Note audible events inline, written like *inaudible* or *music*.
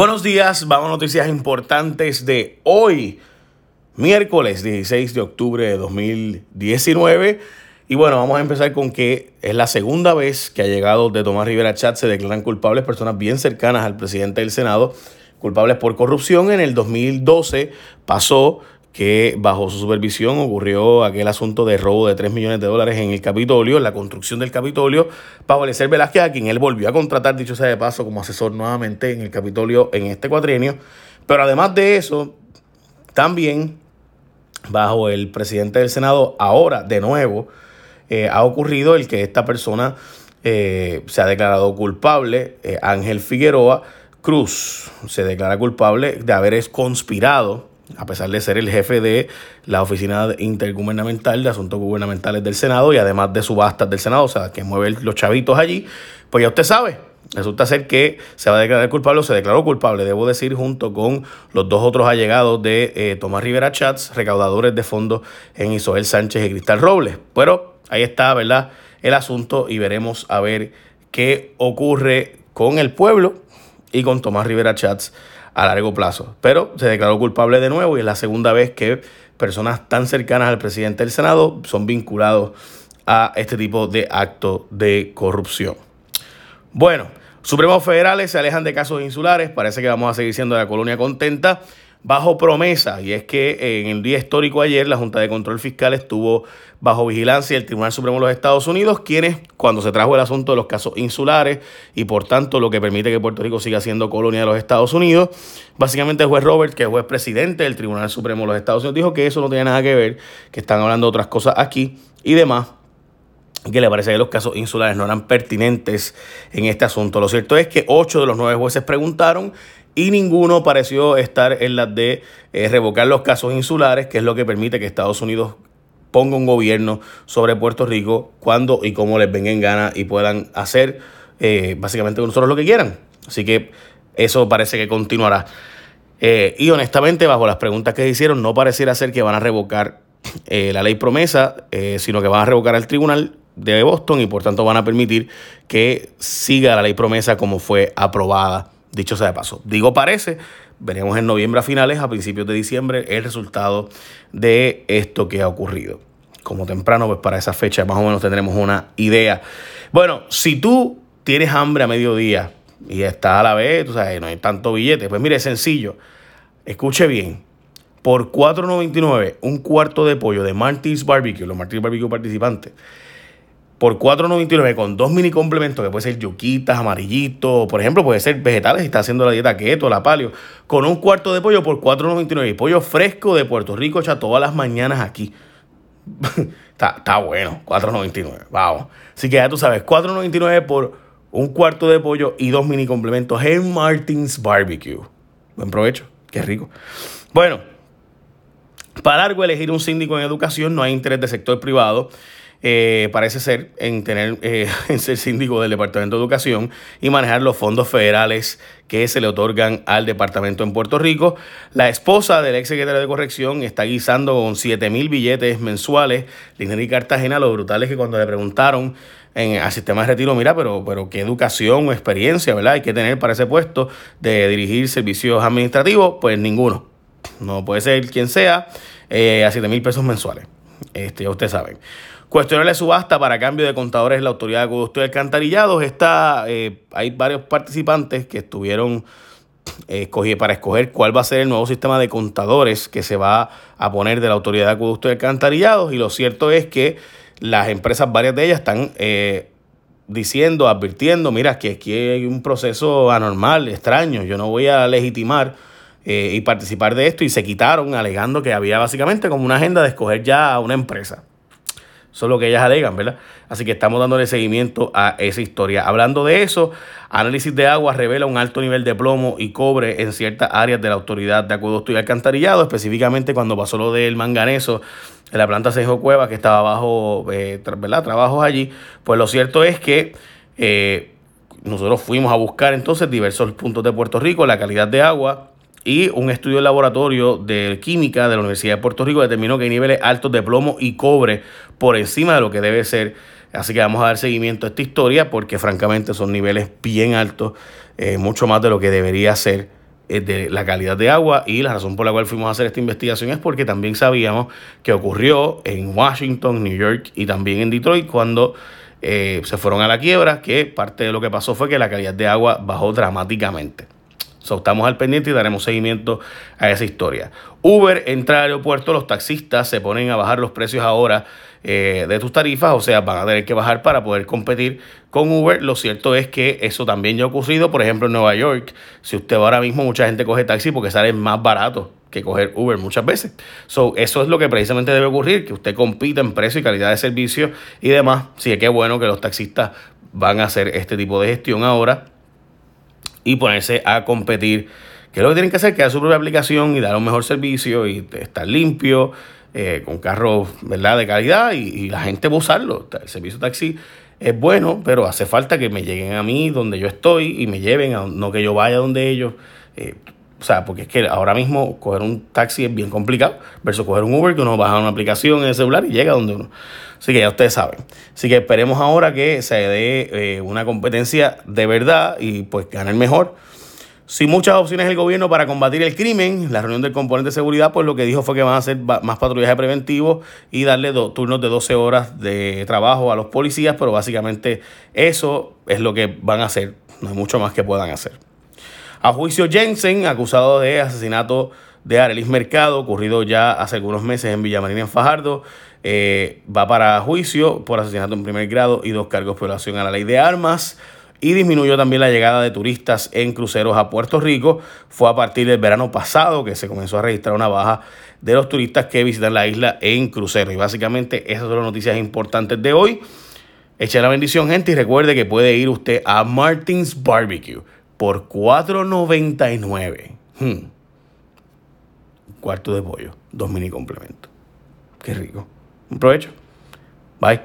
Buenos días, vamos a noticias importantes de hoy, miércoles 16 de octubre de 2019. Y bueno, vamos a empezar con que es la segunda vez que ha llegado de Tomás Rivera Chat, se declaran culpables personas bien cercanas al presidente del Senado, culpables por corrupción. En el 2012 pasó que bajo su supervisión ocurrió aquel asunto de robo de 3 millones de dólares en el Capitolio, en la construcción del Capitolio, Pablo Velázquez, a quien él volvió a contratar, dicho sea de paso, como asesor nuevamente en el Capitolio en este cuatrienio. Pero además de eso, también bajo el presidente del Senado, ahora de nuevo, eh, ha ocurrido el que esta persona eh, se ha declarado culpable, eh, Ángel Figueroa Cruz, se declara culpable de haber conspirado a pesar de ser el jefe de la Oficina Intergubernamental de Asuntos Gubernamentales del Senado y además de subastas del Senado, o sea, que mueve los chavitos allí, pues ya usted sabe, resulta ser que se va a declarar culpable o se declaró culpable, debo decir, junto con los dos otros allegados de eh, Tomás Rivera Chats, recaudadores de fondos en Isabel Sánchez y Cristal Robles. Pero ahí está, ¿verdad? El asunto y veremos a ver qué ocurre con el pueblo y con Tomás Rivera Chats a largo plazo. Pero se declaró culpable de nuevo y es la segunda vez que personas tan cercanas al presidente del Senado son vinculados a este tipo de acto de corrupción. Bueno, Supremos Federales se alejan de casos insulares, parece que vamos a seguir siendo la colonia contenta bajo promesa, y es que en el día histórico ayer la Junta de Control Fiscal estuvo bajo vigilancia del Tribunal Supremo de los Estados Unidos, quienes, cuando se trajo el asunto de los casos insulares y por tanto lo que permite que Puerto Rico siga siendo colonia de los Estados Unidos, básicamente el juez Robert, que es juez presidente del Tribunal Supremo de los Estados Unidos, dijo que eso no tiene nada que ver, que están hablando de otras cosas aquí y demás que le parece que los casos insulares no eran pertinentes en este asunto. Lo cierto es que ocho de los nueve jueces preguntaron y ninguno pareció estar en las de eh, revocar los casos insulares, que es lo que permite que Estados Unidos ponga un gobierno sobre Puerto Rico cuando y cómo les venga en gana y puedan hacer eh, básicamente con nosotros lo que quieran. Así que eso parece que continuará. Eh, y honestamente, bajo las preguntas que se hicieron, no pareciera ser que van a revocar la ley promesa, sino que van a revocar al tribunal de Boston y por tanto van a permitir que siga la ley promesa como fue aprobada Dicho sea de paso, digo parece, veremos en noviembre a finales, a principios de diciembre, el resultado de esto que ha ocurrido. Como temprano, pues para esa fecha más o menos tendremos una idea. Bueno, si tú tienes hambre a mediodía y estás a la vez, tú sabes, no hay tanto billete, pues mire, sencillo. Escuche bien. Por $4.99, un cuarto de pollo de Martins Barbecue, los Martins Barbecue participantes, por 4.99 con dos mini complementos, que puede ser yuquitas, amarillitos, por ejemplo, puede ser vegetales si está haciendo la dieta keto, la palio, con un cuarto de pollo por 4.99 y pollo fresco de Puerto Rico hecha todas las mañanas aquí. *laughs* está, está bueno, 4.99, vamos. Así que ya tú sabes, 4.99 por un cuarto de pollo y dos mini complementos en Martins Barbecue. Buen provecho, qué rico. Bueno, para algo elegir un síndico en educación no hay interés de sector privado. Eh, parece ser en tener eh, *laughs* en ser síndico del Departamento de Educación y manejar los fondos federales que se le otorgan al departamento en Puerto Rico. La esposa del ex secretario de Corrección está guisando con 7 mil billetes mensuales. y Cartagena, lo brutal es que cuando le preguntaron en, al sistema de retiro, mira, pero, pero qué educación o experiencia, ¿verdad? Hay que tener para ese puesto de dirigir servicios administrativos, pues ninguno. No puede ser quien sea eh, a 7 mil pesos mensuales. Este, ya ustedes saben. Cuestionar la subasta para cambio de contadores en la Autoridad de Acueducto y Alcantarillados. Está, eh, hay varios participantes que estuvieron eh, para escoger cuál va a ser el nuevo sistema de contadores que se va a poner de la Autoridad de Acueducto y Alcantarillados. Y lo cierto es que las empresas, varias de ellas, están eh, diciendo, advirtiendo, mira, que aquí hay un proceso anormal, extraño, yo no voy a legitimar y participar de esto. Y se quitaron alegando que había básicamente como una agenda de escoger ya a una empresa. Es lo que ellas alegan, ¿verdad? Así que estamos dándole seguimiento a esa historia. Hablando de eso, análisis de agua revela un alto nivel de plomo y cobre en ciertas áreas de la autoridad de acueducto y alcantarillado, específicamente cuando pasó lo del manganeso en la planta Cejo Cueva, que estaba bajo, eh, ¿verdad? Trabajos allí. Pues lo cierto es que eh, nosotros fuimos a buscar entonces diversos puntos de Puerto Rico, la calidad de agua y un estudio de laboratorio de química de la Universidad de Puerto Rico determinó que hay niveles altos de plomo y cobre por encima de lo que debe ser. Así que vamos a dar seguimiento a esta historia porque francamente son niveles bien altos, eh, mucho más de lo que debería ser eh, de la calidad de agua y la razón por la cual fuimos a hacer esta investigación es porque también sabíamos que ocurrió en Washington, New York y también en Detroit cuando eh, se fueron a la quiebra, que parte de lo que pasó fue que la calidad de agua bajó dramáticamente. So, estamos al pendiente y daremos seguimiento a esa historia. Uber entra al aeropuerto, los taxistas se ponen a bajar los precios ahora eh, de tus tarifas, o sea, van a tener que bajar para poder competir con Uber. Lo cierto es que eso también ya ha ocurrido, por ejemplo, en Nueva York. Si usted va ahora mismo, mucha gente coge taxi porque sale más barato que coger Uber muchas veces. So, eso es lo que precisamente debe ocurrir, que usted compita en precio y calidad de servicio y demás. Sí, que bueno que los taxistas van a hacer este tipo de gestión ahora y ponerse a competir. Que es lo que tienen que hacer? Crear su propia aplicación y dar un mejor servicio y estar limpio eh, con carros ¿verdad? de calidad y, la gente va a usarlo. El servicio taxi es bueno, pero hace falta que me lleguen a mí donde yo estoy y me lleven, a, no que yo vaya donde ellos. Eh, o sea, porque es que ahora mismo coger un taxi es bien complicado versus coger un Uber que uno baja una aplicación en el celular y llega donde uno. Así que ya ustedes saben. Así que esperemos ahora que se dé eh, una competencia de verdad y pues gane el mejor. Sin muchas opciones el gobierno para combatir el crimen, la reunión del componente de seguridad, pues lo que dijo fue que van a hacer más patrullaje preventivo y darle turnos de 12 horas de trabajo a los policías, pero básicamente eso es lo que van a hacer, no hay mucho más que puedan hacer. A juicio Jensen, acusado de asesinato de Arelis Mercado, ocurrido ya hace algunos meses en Villamarina, en Fajardo, eh, va para juicio por asesinato en primer grado y dos cargos por violación a la ley de armas y disminuyó también la llegada de turistas en cruceros a Puerto Rico. Fue a partir del verano pasado que se comenzó a registrar una baja de los turistas que visitan la isla en crucero. Y básicamente esas son las noticias importantes de hoy. Eche la bendición, gente, y recuerde que puede ir usted a Martins Barbecue por $4.99. Hmm. Cuarto de pollo, dos mini complementos. Qué rico. Un provecho. Bye.